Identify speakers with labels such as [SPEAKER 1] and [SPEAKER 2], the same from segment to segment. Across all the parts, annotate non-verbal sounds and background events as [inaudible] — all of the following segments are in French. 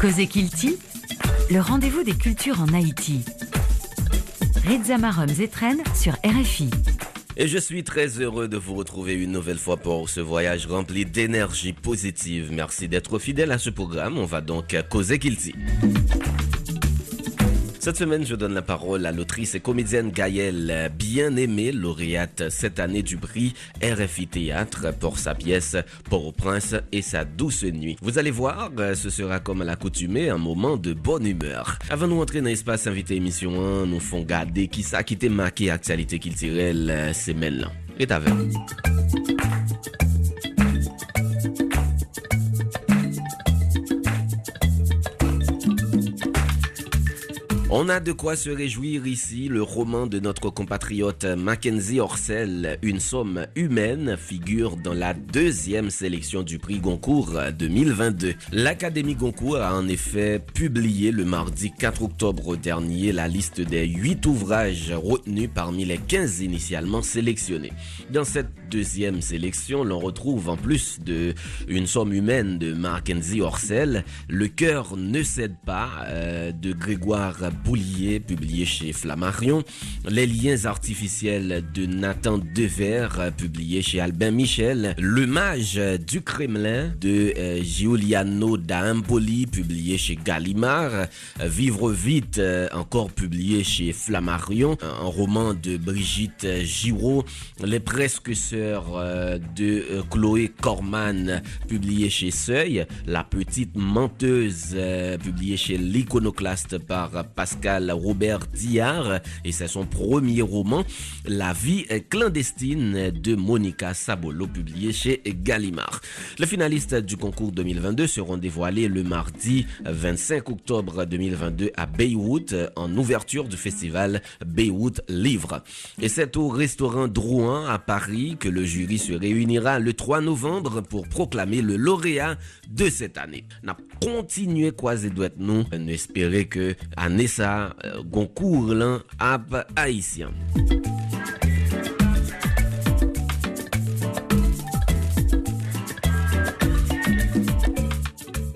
[SPEAKER 1] Cosé Kilti, le rendez-vous des cultures en Haïti. Reza Marum Zetren sur RFI.
[SPEAKER 2] Et je suis très heureux de vous retrouver une nouvelle fois pour ce voyage rempli d'énergie positive. Merci d'être fidèle à ce programme. On va donc causer Kilti. Cette semaine, je donne la parole à l'autrice et comédienne Gaëlle, bien aimée lauréate cette année du prix RFI Théâtre pour sa pièce Port-au-Prince et sa douce nuit. Vous allez voir, ce sera comme à l'accoutumée un moment de bonne humeur. Avant de nous dans l'espace invité émission 1, nous font garder qui ça qui était marqué actualité culturelle semaine là. Et On a de quoi se réjouir ici. Le roman de notre compatriote Mackenzie Orsel, Une somme humaine, figure dans la deuxième sélection du prix Goncourt 2022. L'Académie Goncourt a en effet publié le mardi 4 octobre dernier la liste des 8 ouvrages retenus parmi les 15 initialement sélectionnés. Dans cette deuxième sélection, l'on retrouve en plus de Une somme humaine de Mackenzie Orsel, Le cœur ne cède pas euh, de Grégoire Boulier, publié chez Flammarion, Les liens artificiels de Nathan Dever, publié chez Albin Michel, Le mage du Kremlin de euh, Giuliano da Empoli, publié chez Gallimard, Vivre vite, euh, encore publié chez Flammarion, un roman de Brigitte Giraud, Les presque euh, de euh, Chloé Corman, publié chez Seuil, La petite menteuse, euh, publié chez l'Iconoclaste par Pascal Robert Diard, et c'est son premier roman, La vie clandestine de Monica Sabolo, publié chez Gallimard. Les finalistes du concours 2022 seront dévoilés le mardi 25 octobre 2022 à Beyrouth, en ouverture du festival Beyrouth Livre. Et c'est au restaurant Drouin à Paris que le jury se réunira le 3 novembre pour proclamer le lauréat de cette année. N'a continué quoi doit nous, espérer que année ça, euh, Goncourt là, ap haïtien.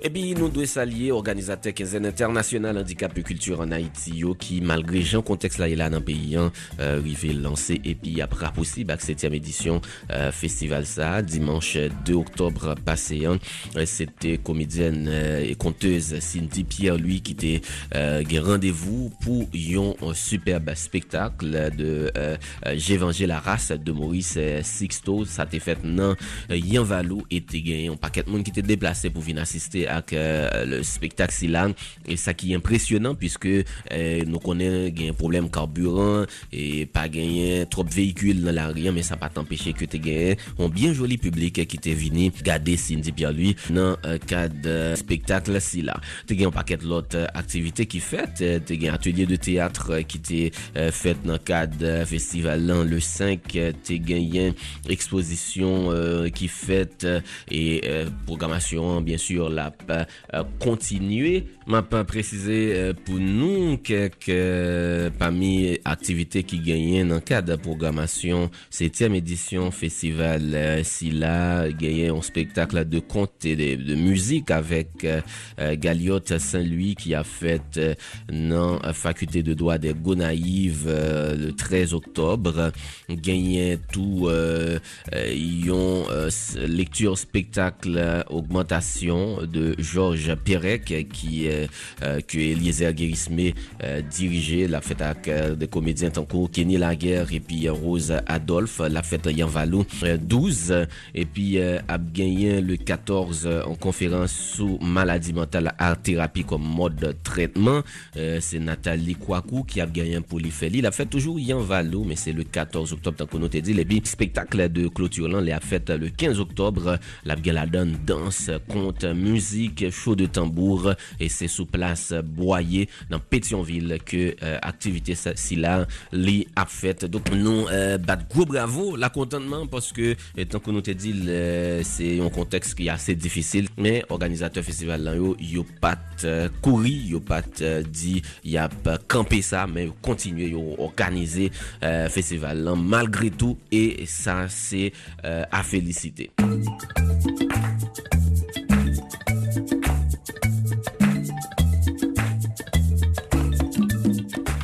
[SPEAKER 2] Et puis, nous devons saluer organisateur quinzaine international handicap et culture en Haïti, yo, qui, malgré le contexte là, il a dans le pays, hein, euh, lancé, et puis après possible, avec septième édition, euh, festival ça, dimanche 2 octobre passé, hein, c'était comédienne euh, et conteuse Cindy Pierre, lui, qui était, euh, rendez-vous pour un superbe spectacle de, euh, J'évangile la race de Maurice Sixto, ça t'est fait non, Yann Valou, et t'es gagné un paquet de monde qui était déplacé pour venir ak euh, le spektak si lan e sa ki impresyonan pwiske euh, nou konen gen problem karburan e pa genyen trop vehikul nan la riyan men sa pa t'empeshe ke te genyen on bien joli publik ki te vini gade Cindy Pierre-Louis nan euh, kad euh, spektak la si la. Te gen paket lot euh, aktivite ki fet euh, te gen atelier de teatre ki te fet nan kad festival lan le 5 te genyen ekspozisyon ki fet e programasyon bien sur la continuer. M'a pas précisé euh, pour nous quelques euh, parmi activités qui gagnent dans le cadre de programmation 7e édition festival Silla gagné un spectacle de conte et de, musique avec Galiote Saint-Louis qui a fait dans la faculté de droit des Gonaïves le 13 octobre gagné tout ont lecture spectacle augmentation de Georges Perec qui euh, que Eliezer Guérismé euh, dirigeait la fête avec euh, des comédiens Kenny Laguerre et puis Rose Adolphe la fête Yann Valou 12 et puis a gagné le 14 en conférence sous maladie mentale art thérapie comme mode de traitement. C'est Nathalie Kouakou qui a gagné un polyphélie. Il a toujours Yann Valou mais c'est le 14 octobre tant qu'on te dit. Les spectacle de clôture là il a fait le 15 octobre. La la donne danse conte musique show de tambour et c'est sous place Boyer dans Pétionville que euh, activité là li a fait donc nous euh, gros bravo la contentement parce que tant que nous te dit c'est un contexte qui est assez difficile mais organisateur festival là yo yo pas euh, couru yo pas euh, dit y a campé ça mais continuer yo organiser euh, festival malgré tout et ça c'est euh, à féliciter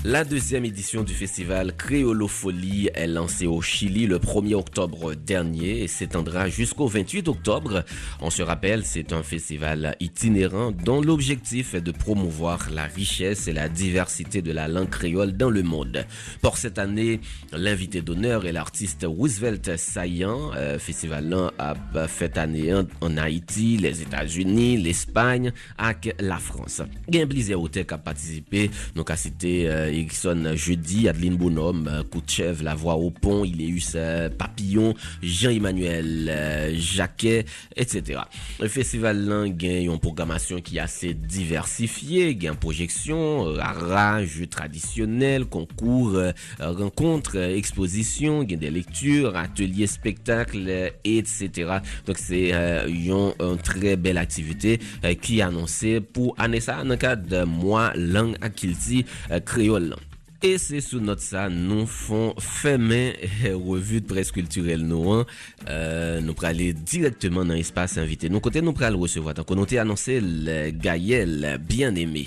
[SPEAKER 2] La deuxième édition du festival Créolofolie est lancée au Chili le 1er octobre dernier et s'étendra jusqu'au 28 octobre. On se rappelle, c'est un festival itinérant dont l'objectif est de promouvoir la richesse et la diversité de la langue créole dans le monde. Pour cette année, l'invité d'honneur est l'artiste Roosevelt Saillant. Euh, festival a fait année en Haïti, les États-Unis, l'Espagne et la France. Participé, à euh, Erickson jeudi, Adeline Bonhomme, euh, Koutchev, La Voix au Pont, Iléus euh, Papillon, Jean-Emmanuel euh, Jacquet, etc. Le festival là gagne une programmation qui est assez diversifiée, gagne projection, art, jeux traditionnels, concours, rencontres, expositions, gagne des lectures, ateliers, spectacles, etc. Donc c'est une, très belle activité qui est annoncée pour ça dans le cadre de mois langue Akilti créole. Et c'est sous notre ça, nous font fermer revue de presse culturelle nous. Hein. Euh, nous aller directement dans l'espace invité. Nous côté nous allons recevoir. Donc on a annoncé le Gaël bien aimé.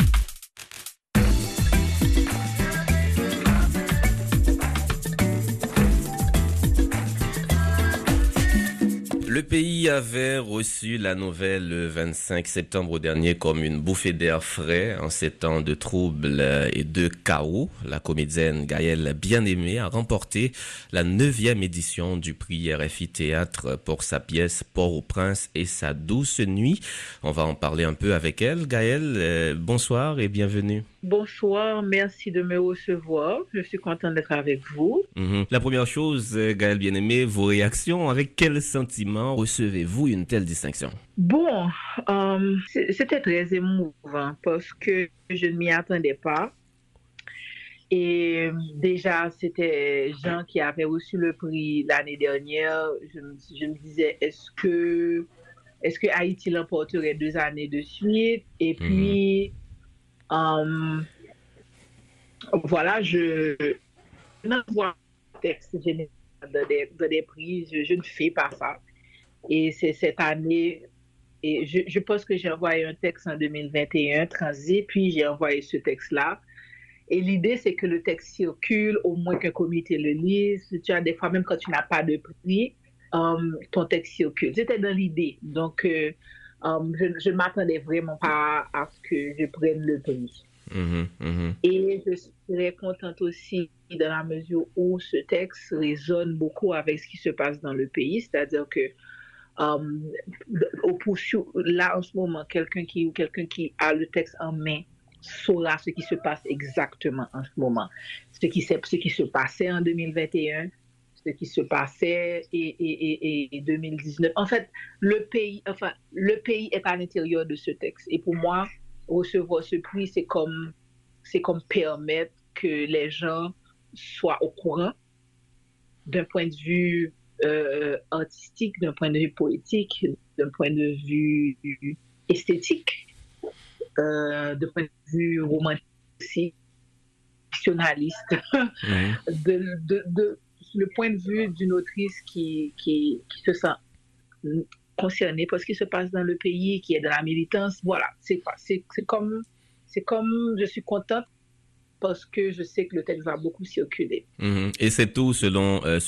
[SPEAKER 2] Le pays avait reçu la nouvelle le 25 septembre dernier comme une bouffée d'air frais en ces temps de troubles et de chaos. La comédienne Gaëlle Bien-Aimée a remporté la neuvième édition du prix RFI Théâtre pour sa pièce Port-au-Prince et sa douce nuit. On va en parler un peu avec elle. Gaëlle, euh, bonsoir et bienvenue.
[SPEAKER 3] Bonsoir, merci de me recevoir. Je suis content d'être avec vous.
[SPEAKER 2] Mhm. La première chose, euh, Gaël bien-aimé, vos réactions. Avec quel sentiment recevez-vous une telle distinction?
[SPEAKER 3] Bon, euh, c'était très émouvant parce que je ne m'y attendais pas. Et déjà, c'était Jean qui avait reçu le prix l'année dernière. Je, me disais, est-ce que, est-ce que Haïti l'emporterait deux années de suite? Et mhm. puis, Um, voilà, je n'envoie pas texte général de, des, prix, je, ne fais pas ça. Et c'est cette année, et je, pense que j'ai envoyé un texte en 2021, transit, puis j'ai envoyé ce texte-là. Et l'idée, c'est que le texte circule, au moins qu'un comité le lise. Tu as des fois, même quand tu n'as pas de prix, um, ton texte circule. C'était dans l'idée. Donc, euh, Um, je ne m'attendais vraiment pas à ce que je prenne le prix. Mm-hmm, mm-hmm. Et je très contente aussi dans la mesure où ce texte résonne beaucoup avec ce qui se passe dans le pays, c'est-à-dire que um, là en ce moment, quelqu'un qui, quelqu'un qui a le texte en main saura ce qui se passe exactement en ce moment. Ce qui, ce qui se passait en 2021, ce qui se passait et, et, 2019. En fait, le pays, enfin, le pays est à l'intérieur de ce texte. Et pour moi, recevoir ce prix, c'est comme, c'est comme permettre que les gens soient au courant d'un point de vue euh, artistique, d'un point de vue poétique, d'un point de vue esthétique, euh, d'un point de vue romantique, fictionnaliste, [laughs] de, le point de vue d'une autrice qui, qui, se sent concernée par ce qui se passe dans le pays, qui est dans la militance. Voilà, c'est comme, comme je suis contente parce que je sais que le texte va beaucoup circuler.
[SPEAKER 2] Mhm. Et c'est tout selon euh,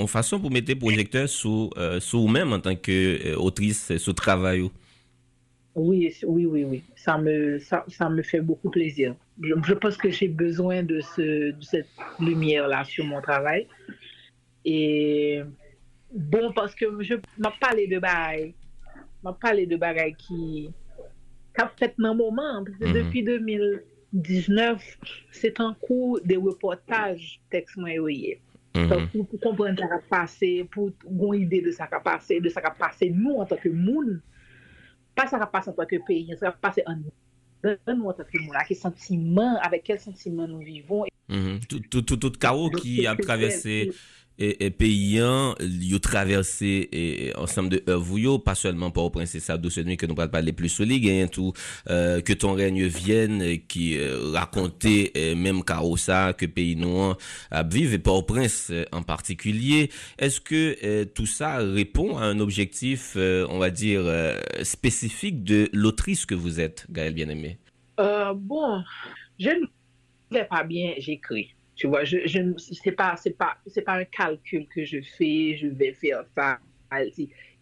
[SPEAKER 2] en, façon pour mettre projecteur sous, euh, sous même en tant qu'autrice, euh, sous travail.
[SPEAKER 3] Oui, oui, oui, oui. Ça me, ça, ça me fait beaucoup plaisir. Je, je pense que j'ai besoin de, ce, de cette lumière-là sur mon travail. Et bon, parce que je m'a parlé de bagaille. M'a parlé de bagaille qui, qui a fait un moment. Parce que mm depuis 2019, c'est un coup de reportage texte moyen. Mm -hmm. Pour comprendre ce qui a passé, pour avoir une idée de ce qui a passé, de ce qui a passé nous en tant que monde, ça va passer en tant que pays, ça va passer en nous en tant que monde, quel sentiment, avec quel sentiment nous vivons.
[SPEAKER 2] Mm-hmm. Tout, tout, tout, tout chaos qui a traversé et, et paysan, yo traversé ensemble de œuvres pas seulement pour prince ça douce nuit que nous pas parler plus solide gain tout euh, que ton règne vienne qui euh, raconter euh, même ça que pays noir vivre et au prince en particulier est-ce que tout ça répond à un objectif on va dire spécifique de l'autrice que vous êtes Gaël bien-aimé
[SPEAKER 3] bon je vais pas bien, j'écris. Tu vois, je, je c'est pas, c'est pas, c'est pas un calcul que je fais, je vais faire ça.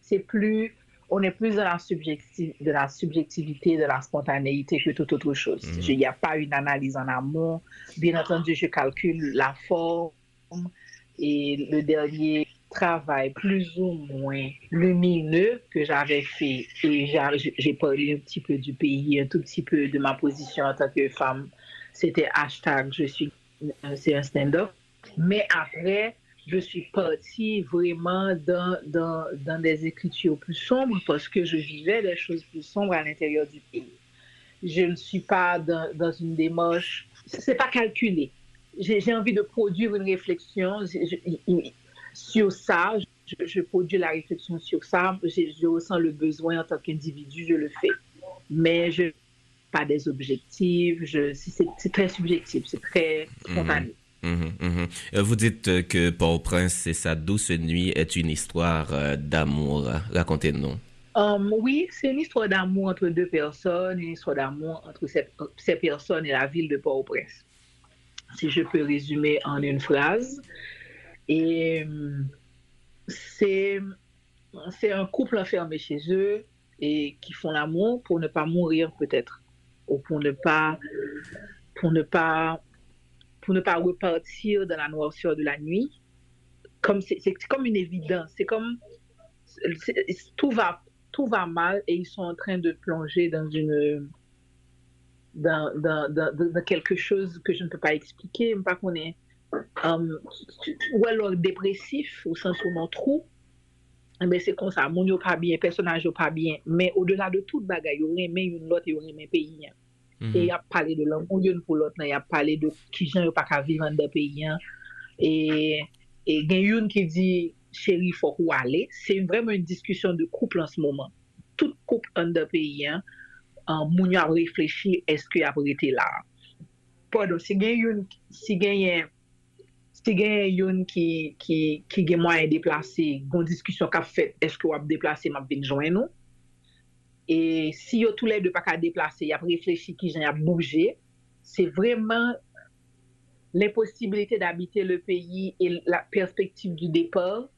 [SPEAKER 3] C'est plus, on est plus dans la, de la subjectivité, de la spontanéité que toute autre chose. Mhm. Il n'y a pas une analyse en amont. Bien entendu, je calcule la forme et le dernier travail plus ou moins lumineux que j'avais fait et j'ai parlé un petit peu du pays, un tout petit peu de ma position en tant que femme. C'était hashtag je suis c'est un stand-up. Mais après, je suis partie vraiment dans, dans, dans, des écritures plus sombres parce que je vivais des choses plus sombres à l'intérieur du pays. Je ne suis pas dans, dans une démarche, c'est pas calculé. J'ai envie de produire une réflexion sur ça. Je, produis la réflexion sur ça. Je, je ressens le besoin en tant qu'individu, je le fais. Mais je pas des objectifs. C'est très subjectif, c'est très spontané.
[SPEAKER 2] Mhm, mhm, mhm. Euh, vous dites que Port-au-Prince et sa douce nuit est une histoire euh, d'amour. Racontez-nous.
[SPEAKER 3] Um, oui, c'est une histoire d'amour entre deux personnes, une histoire d'amour entre ces, ces, personnes et la ville de Port-au-Prince. Si je peux résumer en une phrase. Et c'est un couple enfermé chez eux et qui font l'amour pour ne pas mourir peut-être ou pour ne pas, pour ne pas, pour ne pas repartir dans la noirceur de la nuit. Comme c'est, comme une évidence. C'est comme tout va, tout va mal et ils sont en train de plonger dans une dans, dans, quelque chose que je ne peux pas expliquer, pas qu'on est um, ou alors dépressif au sens où on trou. Mais c'est comme ça, mon pas bien, personnage yo pas bien, mais au-delà de toute bagaille, yo remen une lot, yo remen pays. Mm -hmm. E yap pale de langon yon pou lot nan, yap pale de ki jan yo pa ka vivan de peyen. E, e gen yon ki di, chéri fok ou ale, se vremen yon diskusyon de kouple an se moman. Tout kouple an de peyen, moun yo ap reflechi eske ap rete la. Podo, se gen yon, se gen yon, se gen yon ki, ki, ki gen mwen deplase, gon diskusyon kap fet, eske wap deplase map ven jwen nou, Et si yo tous les deux pas qu'à déplacer, y a réfléchi qui j'ai à bouger, c'est vraiment l'impossibilité d'habiter le pays et la perspective du départ.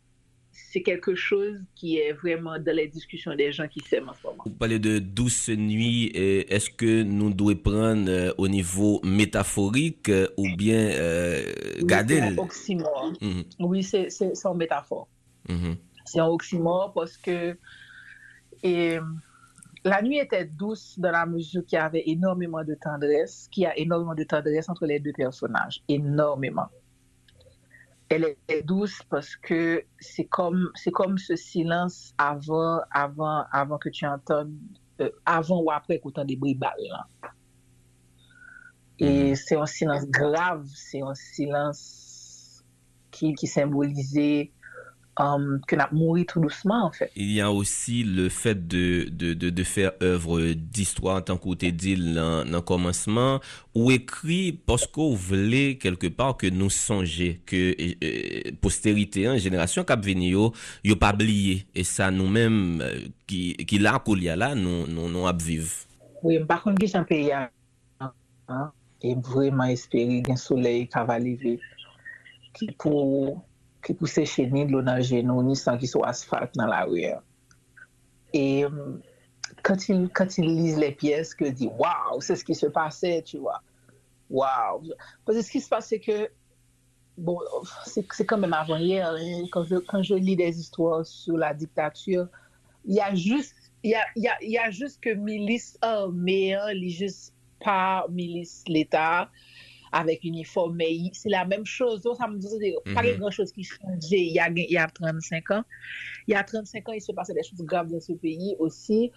[SPEAKER 3] C'est quelque chose qui est vraiment dans les discussions des gens qui s'aiment en ce moment.
[SPEAKER 2] Vous parlez de douce nuit. Est-ce que nous devons prendre euh, au niveau métaphorique euh, ou bien euh, garder...
[SPEAKER 3] Oui, c'est un oxymore. Mm -hmm. Oui, c'est un métaphore. Mm -hmm. C'est un oxymore parce que... Et, la nuit était douce dans la mesure qu'il y avait énormément de tendresse, qu'il y a énormément de tendresse entre les deux personnages. Énormément. Elle est douce parce que c'est comme, c'est comme ce silence avant, avant, avant que tu entendes, euh, avant ou après qu'on des bruits balles. Et mm-hmm. c'est un silence grave, c'est un silence qui, qui symbolisait um, que n'a mourons tout doucement, en fait.
[SPEAKER 2] Il y a aussi le fait de, de, de, de faire œuvre d'histoire en tant qu'auté dit dans le commencement, ou écrit parce qu'on voulait quelque part que nous songer que euh, postérité, hein, génération cap venir, yo pas oublié. Et ça, nous-mêmes, euh, qui, qui là, qu'il y a là, nous, nous, nous vivre.
[SPEAKER 3] Oui, par contre, j'ai un pays hein, et vraiment espérer qu'un soleil qui va cavalier qui pour ki pou seche ni dlo nan genou, ni san ki sou asfalt nan la ouye. E mm, kant il, il lise le piyes, ke di, waw, se skil se pase, tu wa. Waw. Pwese skil se pase ke, bon, se kanmen avan yer, kan je li des istwa sou la diktatur, ya jist, ya jist ke milis, oh, me, li jist pa milis l'Etat, avèk uniforme, se la mèm chòz, do sa m dizou de, pari mhm. gran chòz ki chanje, y a 35 an, y a 35 an, y se pase de chòz grav de se peyi osi,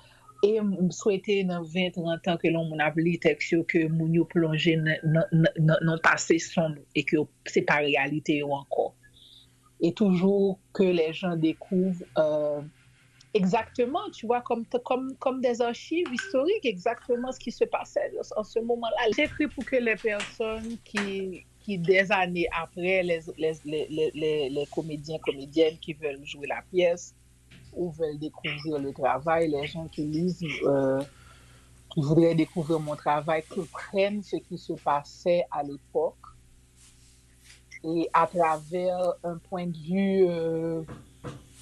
[SPEAKER 3] e m souwete nan 20-30 an ke lon moun ap li tek yo ke moun yo plonje nan pase sombre, e ke se pa realite yo anko. E toujou ke le jan dekouv... Euh, exactement, tu vois, comme, comme, comme des archives historiques, exactement ce qui se passait en ce moment-là. J'écris pour que les personnes qui, qui des années après, les, les, les, les, comédiens, comédiennes qui veulent jouer la pièce ou veulent découvrir le travail, les gens qui lisent, euh, qui voudraient découvrir mon travail comprennent ce qui se passait à l'époque et à travers un point de vue euh,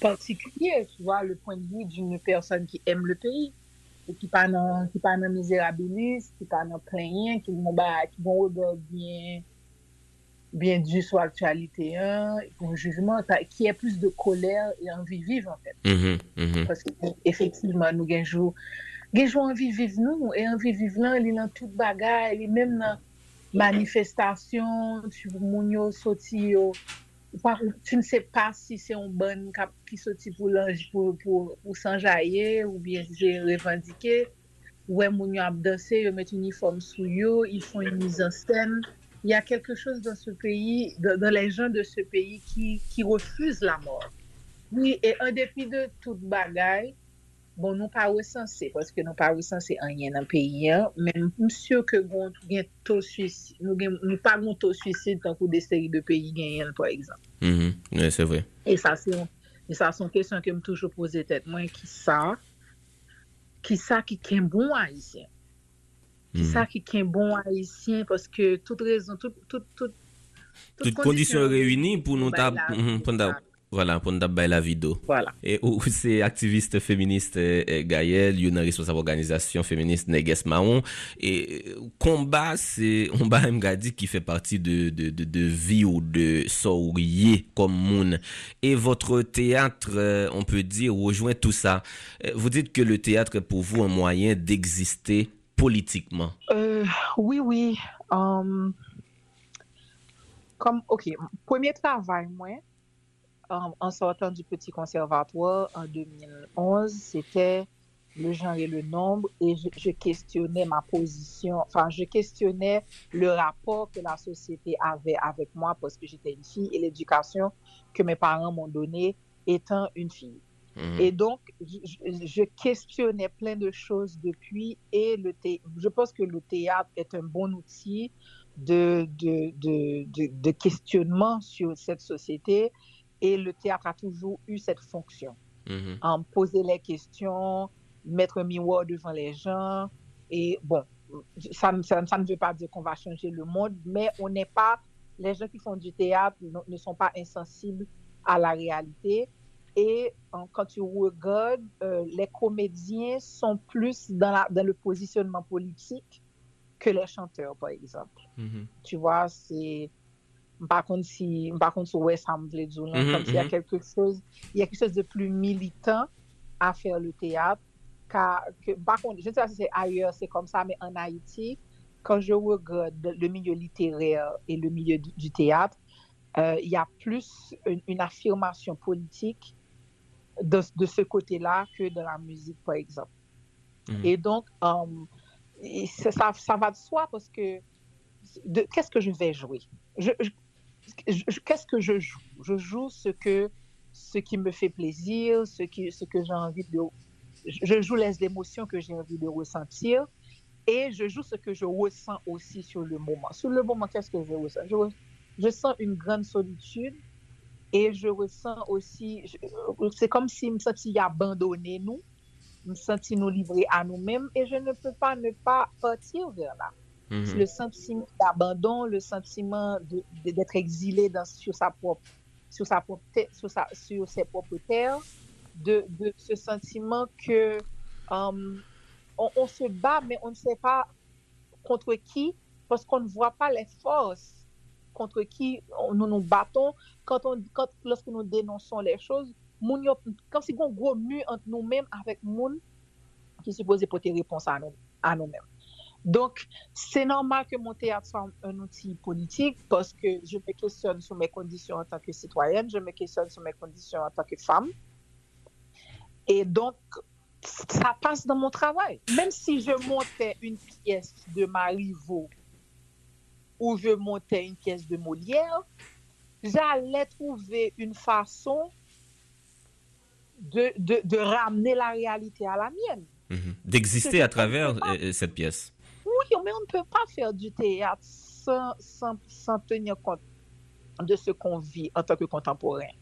[SPEAKER 3] particulier, tu vois, le point de vue d'une personne qui aime le pays, et qui pas non, qui pas non misérabiliste, qui pas non plaignant, qui bon, bah, qui bon, regard bien, bien dû sur l'actualité, hein, bon jugement, qui a plus de colère et envie vive, en fait.
[SPEAKER 2] Mm -hmm, mm -hmm.
[SPEAKER 3] Parce que, effectivement, nous gagnons, gagnons envie vive nous, et envie vive là, il est dans toute bagarre, il est même dans manifestation, tu vois, moun yo, tu ne se pa si se yon ban kap ki soti pou lanj pou, pou, pou sanjaye ou bien je revandike, wè moun yo ap danse, yo met uniform sou yo, yon fon yon mizan stem. Y a kelke chos dan se peyi, dan le jan de se peyi ki, ki refuz la mor. Oui, e an depi de tout bagay, Bon, nou pa wè sanse, pwoske nou pa wè sanse anyen nan peyi an, men msyo ke goun gen to suicid, nou, gen, nou pa goun to suicid tankou de seri de peyi gen yen, por exemple.
[SPEAKER 2] Mm -hmm. Oui, c'est vrai.
[SPEAKER 3] Et sa, sa son kesyon ke m toujou pose tèt mwen, ki sa, ki sa ki ken bon haïsyen. Ki mm -hmm. sa ki ken bon haïsyen, pwoske tout rezon, tout, tout, tout, tout, tout kondisyon reyouni
[SPEAKER 2] pou nou ta mm-hmm, pwenda wè. Voilà, pour nous la vidéo.
[SPEAKER 3] Voilà.
[SPEAKER 2] Et [laughs] c'est activiste féministe eh, Gaël, une responsable organisation féministe Neges Mahon. Et combat, c'est, [laughs] on dit qui fait partie de, de, de, de vie ou de sourier comme moun. Et votre théâtre, euh, on peut dire, rejoint tout ça. Euh, vous dites que le théâtre est pour vous un moyen d'exister politiquement?
[SPEAKER 3] Euh, oui, oui. Um, comme, OK, premier travail, moi, en sortant du petit conservatoire en 2011, c'était le genre et le nombre et je, questionnais ma position, enfin, je questionnais le rapport que la société avait avec moi parce que j'étais une fille et l'éducation que mes parents m'ont donnée étant une fille. Mhm. Et donc, je, questionnais plein de choses depuis et le je pense que le théâtre est un bon outil de, de, de, de, questionnement sur cette société et le théâtre a toujours eu cette fonction.
[SPEAKER 2] Mhm.
[SPEAKER 3] En poser les questions, mettre un miroir devant les gens. Et bon, ça, ça, ça ne veut pas dire qu'on va changer le monde, mais on n'est pas, les gens qui font du théâtre ne sont pas insensibles à la réalité. Et quand tu regardes, euh, les comédiens sont plus dans, dans, le positionnement politique que les chanteurs, par exemple.
[SPEAKER 2] Mm-hmm.
[SPEAKER 3] Tu vois, c'est... Par contre, si, par contre, ouais, ça me plaît mm-hmm, comme s'il y a mm-hmm. quelque chose, il y a quelque chose de plus militant à faire le théâtre. Car, que, par contre, je ne sais pas si c'est ailleurs, c'est comme ça, mais en Haïti, quand je regarde le milieu littéraire et le milieu du, théâtre, euh, il y a plus une affirmation politique de, ce côté-là que de la musique, par exemple.
[SPEAKER 2] Mhm.
[SPEAKER 3] Et donc, um, ça, ça, va de soi parce que qu'est-ce que je vais jouer? Je, Qu'est-ce que je joue? Je joue ce, que, ce qui me fait plaisir, ce, qui, ce que j'ai envie de... Je joue les émotions que j'ai envie de ressentir et je joue ce que je ressens aussi sur le moment. Sur le moment, qu'est-ce que je ressens? Je, je sens une grande solitude et je ressens aussi, c'est comme si je me sentis abandonné nous, je me sentis nous livrés à nous-mêmes et je ne peux pas ne pas partir vers là.
[SPEAKER 2] Mhm.
[SPEAKER 3] Le sentiment d'abandon, le sentiment d'être exilé dans, sur, sa propre, sur, sa propre, sur, sa, sur ses propres terres, de, de ce sentiment que um, on, on se bat, mais on ne sait pas contre qui, parce qu'on ne voit pas les forces contre qui nous nous battons, quand on, quand, lorsque nous dénonçons les choses, moun yo, comme si on gros entre nous-mêmes avec moun qui supposé porter réponse à nous, à nous-mêmes. Donc, c'est normal que mon théâtre soit un outil politique parce que je me questionne sur mes conditions en tant que citoyenne, je me questionne sur mes conditions en tant que femme. Et donc, ça passe dans mon travail. Même si je montais une pièce de Marivaux où je montais une pièce de Molière, j'allais trouver une façon de, de, ramener la réalité à la mienne.
[SPEAKER 2] Mhm. D'exister à travers euh, cette pièce.
[SPEAKER 3] Mais on ne peut pas faire du théâtre sans, sans, sans tenir compte de ce qu'on vit en tant que contemporain.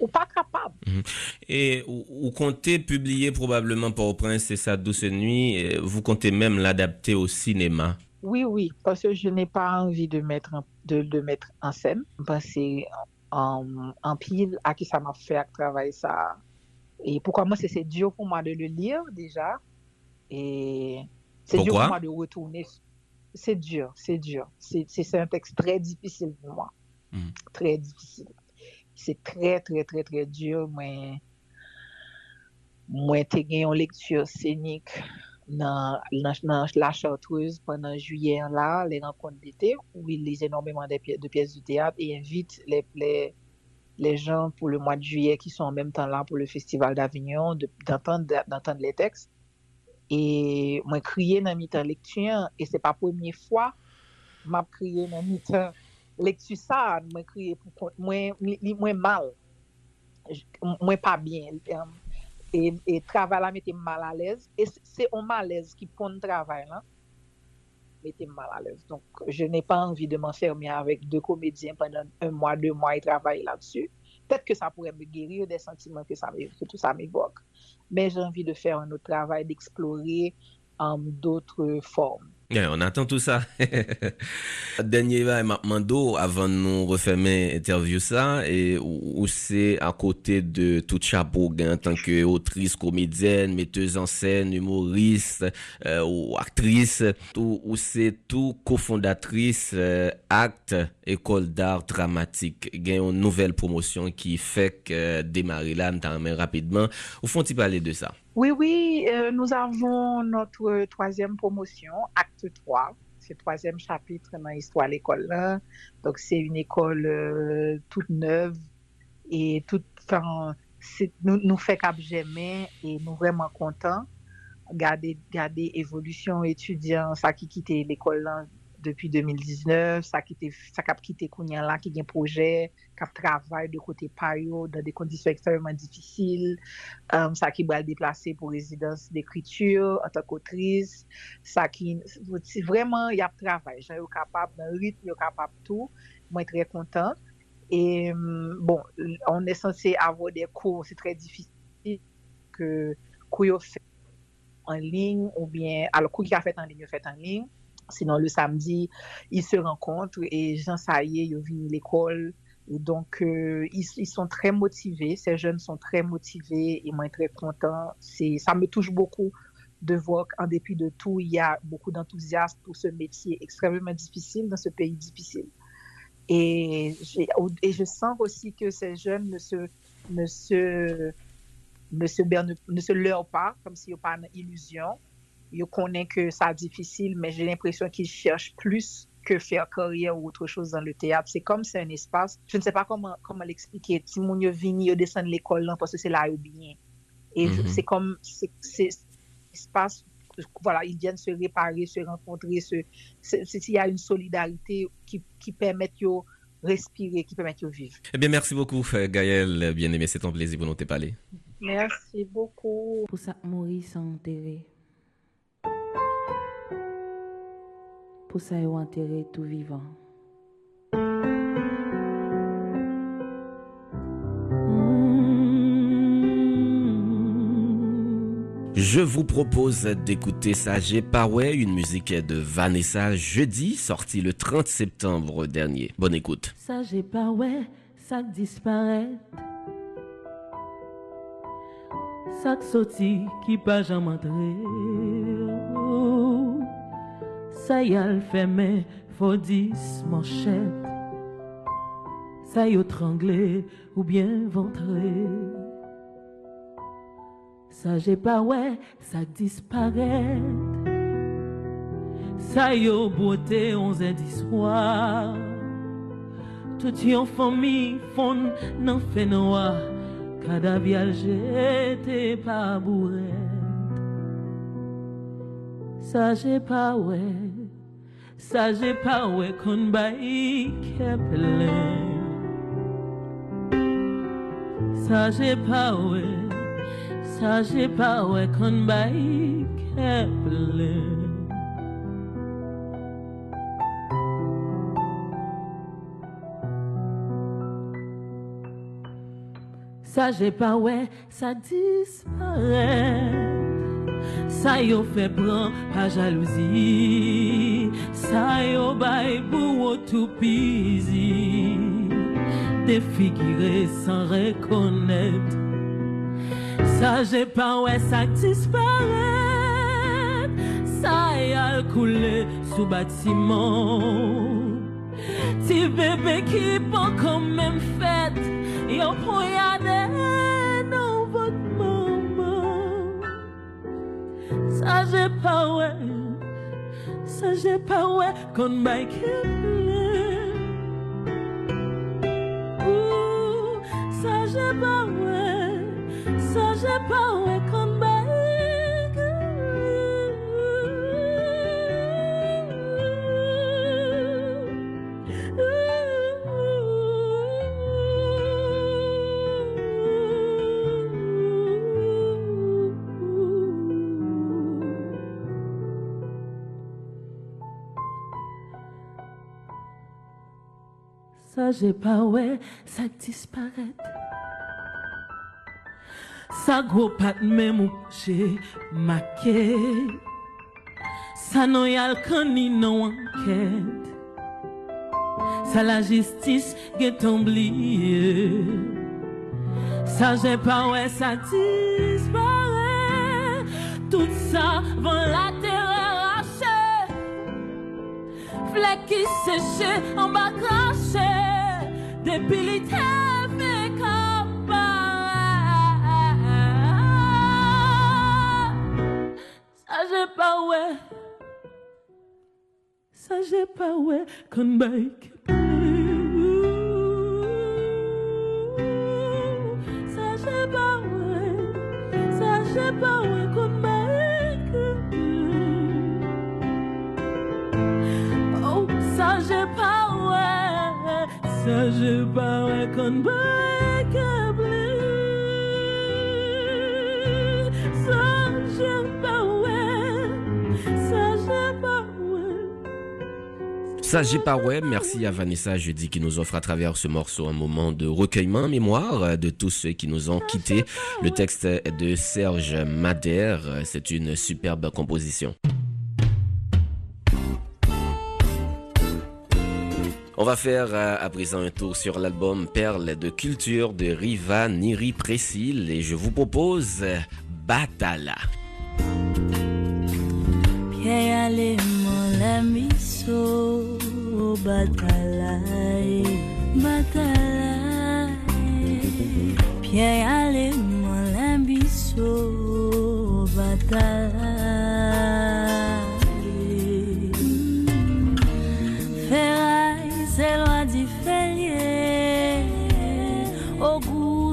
[SPEAKER 3] ou pas capable.
[SPEAKER 2] Mhm. Et vous comptez publier probablement pour Prince et sa douce nuit, vous comptez même l'adapter au cinéma
[SPEAKER 3] Oui, oui, parce que je n'ai pas envie de mettre, de le mettre en scène. C'est en, en, pile à qui ça m'a fait travailler ça. Et pourquoi moi, c'est dur pour moi de le lire déjà. Et c'est dur pour moi de retourner. C'est dur, c'est dur. C'est un texte très difficile pour moi. Mhm. Très difficile. c'est tre, tre, tre, tre djur mwen te gen yon lektur senik nan la chartreuse pwennan juyen la, le renkont dete, ou il lise enormeman de piyes du teat, e invite le jan pou le mwa de juyen ki son an menm tan la pou le festival d'Avignon, d'antan de le tekst, E mwen kriye nan mitan lektyen, e se pa pwemye fwa, mwen kriye nan mitan lektyen sa, mwen kriye pou mwen, mwen mal, mwen pa bien. E, e travay la mette mal alez, e se on malez ki pon travay la, mette mal alez. Donk, je ne pa anvi de m'enfermye avèk de komedyen pendant un mwa, de mwa, e travay la dsu. Pèt ke sa pouè me gerir de sentimen ke tout sa m'evok. Men jen anvi de fèr an nou travay, d'eksplore an doutre Yeah,
[SPEAKER 2] on atan tout sa. Denye va e mando avan nou referme interview sa e, ou, ou se akote de tout chabog en tanke otris, komedyen, metteuz ansen, humorist, euh, ou aktris, ou, ou se tou kofondatris euh, akt ekol dar dramatik. Gen yon nouvel promosyon ki fek euh, demare lan tan men rapidman. Ou fon ti pale de sa?
[SPEAKER 3] Oui, oui, euh, nous avons notre troisième promotion, Acte 3. C'est troisième chapitre dans l'histoire de l'école. Donc, c'est une école euh, toute neuve et toute, enfin, nous, nous fait cap jamais et nous vraiment contents. Garder, garder évolution étudiant, ça qui quittait l'école depi 2019, sa kap kite kounyan la ki gen proje, kap travay de kote payo, dan de kondisyon ekstremman difisil, um, sa ki bal deplase pou rezidans dekritur, antakotris, sa ki vreman yap travay, jan yo kapap nan ritm, yo kapap tou, mwen tre kontan. E bon, on esanse sanse avou de kou, se tre difisil, kou yo fè en ling ou bien, alo kou ki a fèt en ling, yo fèt en ling, Sinon, le samedi, ils se rencontrent et Jean Saillé, ils viennent à l'école. Donc, euh, ils, sont très motivés. Ces jeunes sont très motivés et moi, très content. Ça me touche beaucoup de voir qu'en dépit de tout, il y a beaucoup d'enthousiasme pour ce métier extrêmement difficile dans ce pays difficile. Et, je sens aussi que ces jeunes ne se, ne se, ne pas, comme s'il n'y a pas une illusion. Yo konen ke sa difisil, men jè l'impresyon ki chèche plus ke fèr koryè ou outre chòs dan le tèyap. Se kom se un espas, je ne se pa koman l'explike, ti moun yo vini, yo desen l'ekol lan, pwase se la yo binyen. E se kom, se espas, voilà, il vyen se repare, se renkontre, se si y a un solidarite ki pèmèt yo respire, ki pèmèt yo vive.
[SPEAKER 2] Eh bien, merci beaucoup, Gaël. Bien aimé, c'est ton plaisir, vous n'en t'es pas allé.
[SPEAKER 3] Merci beaucoup.
[SPEAKER 4] Pou sa mouri san pour ça enterrer tout vivant.
[SPEAKER 2] Je vous propose d'écouter Sage Power, une musique de Vanessa Jeudi, sortie le 30 septembre dernier. Bonne écoute.
[SPEAKER 4] Sage Power, ça disparaît. Ça sorti qui pas jamais Sa yal feme fodis manchet Sa yo trangle ou bien ventre Sa je pa we, sa disparet Sa yo bote onzen diswa Tout yon fami fon nan fenwa Kada vial jete pa bouret Sa je pa we Sa je pa we kon bayi keple. Sa je pa we Sa je pa we kon bayi keple. Ça j'ai pas ouais, ça yo fait prendre pas jalousie. Ça yo bail pour tout pisi. Défiguré sans reconnaître. Ça j'ai pas ouais, ça disparaît. Ça y a coulé sous bâtiment. Ti bébé qui pas quand même non Ça j'ai pas ouais, ça j'ai pas ouais, qu'on bike j'ai pas ouais, ça disparaît. Ça gros pas même ou j'ai maqué. Ça non y'a le ni non enquête. Ça la justice est oublié. Ça j'ai pas ouais, ça disparaît. Tout ça vont la terre arrachée. Flèque qui séché en bas craché. Debilité fait comme Ça j'ai pas ouais. J'ai pas ouais. Pas ouais.
[SPEAKER 2] Merci à Vanessa Jeudi qui nous offre à travers ce morceau un moment de recueillement, mémoire de tous ceux qui nous ont quittés. Le texte est de Serge Madère. C'est une superbe composition. On va faire euh, à présent un tour sur l'album Perles de culture de Riva Niri Précil et je vous propose euh, Batala.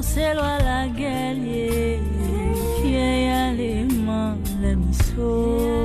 [SPEAKER 5] C'est loin la guerrier Pierre ale mon miso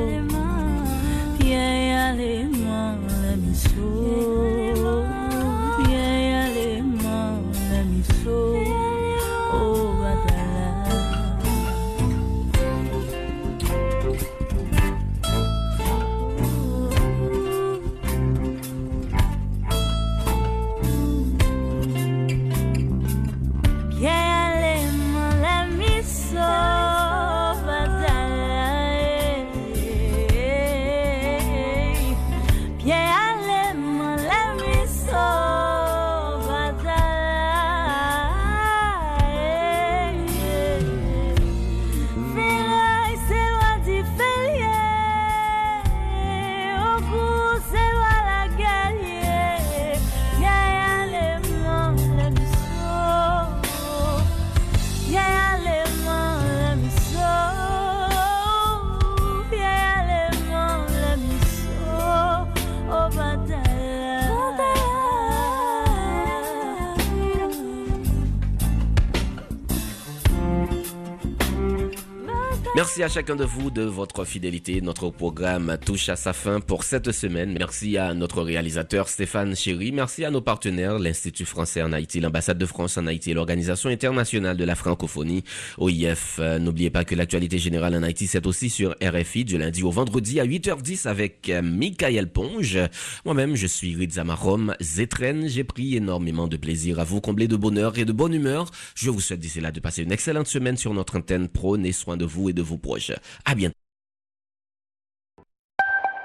[SPEAKER 2] Merci à chacun de vous de votre fidélité. Notre programme touche à sa fin pour cette semaine. Merci à notre réalisateur Stéphane Chéry. Merci à nos partenaires, l'Institut français en Haïti, l'ambassade de France en Haïti et l'Organisation internationale de la francophonie, OIF. Euh, N'oubliez pas que l'actualité générale en Haïti, c'est aussi sur RFI du lundi au vendredi à 8h10 avec euh, Michael Ponge. Moi-même, je suis Rizama Rom Zetren. J'ai pris énormément de plaisir à vous combler de bonheur et de bonne humeur. Je vous souhaite d'ici là de passer une excellente semaine sur notre antenne. Prenez soin de vous et de vos proches. À bientôt.